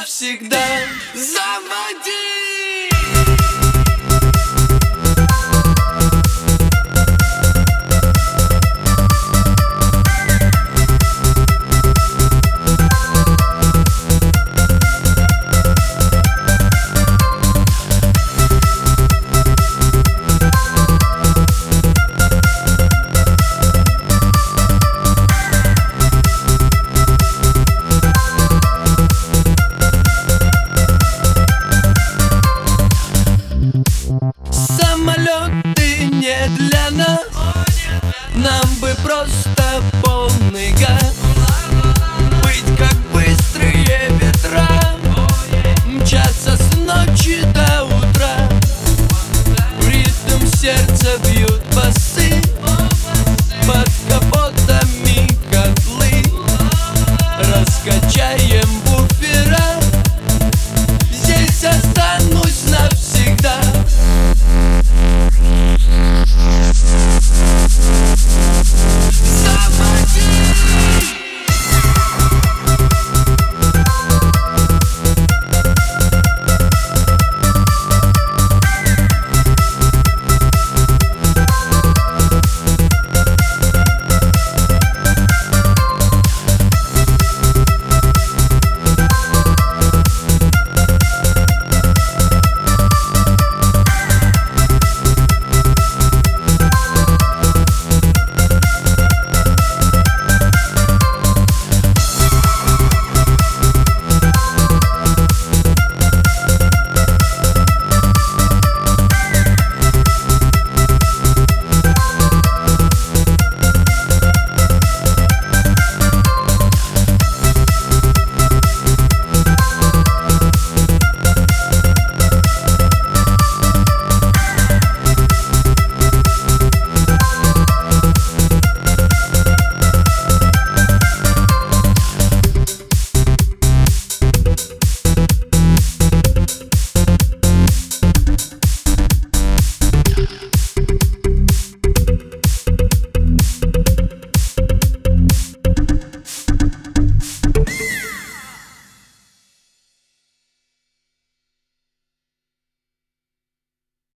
навсегда Заводи! Нас Нам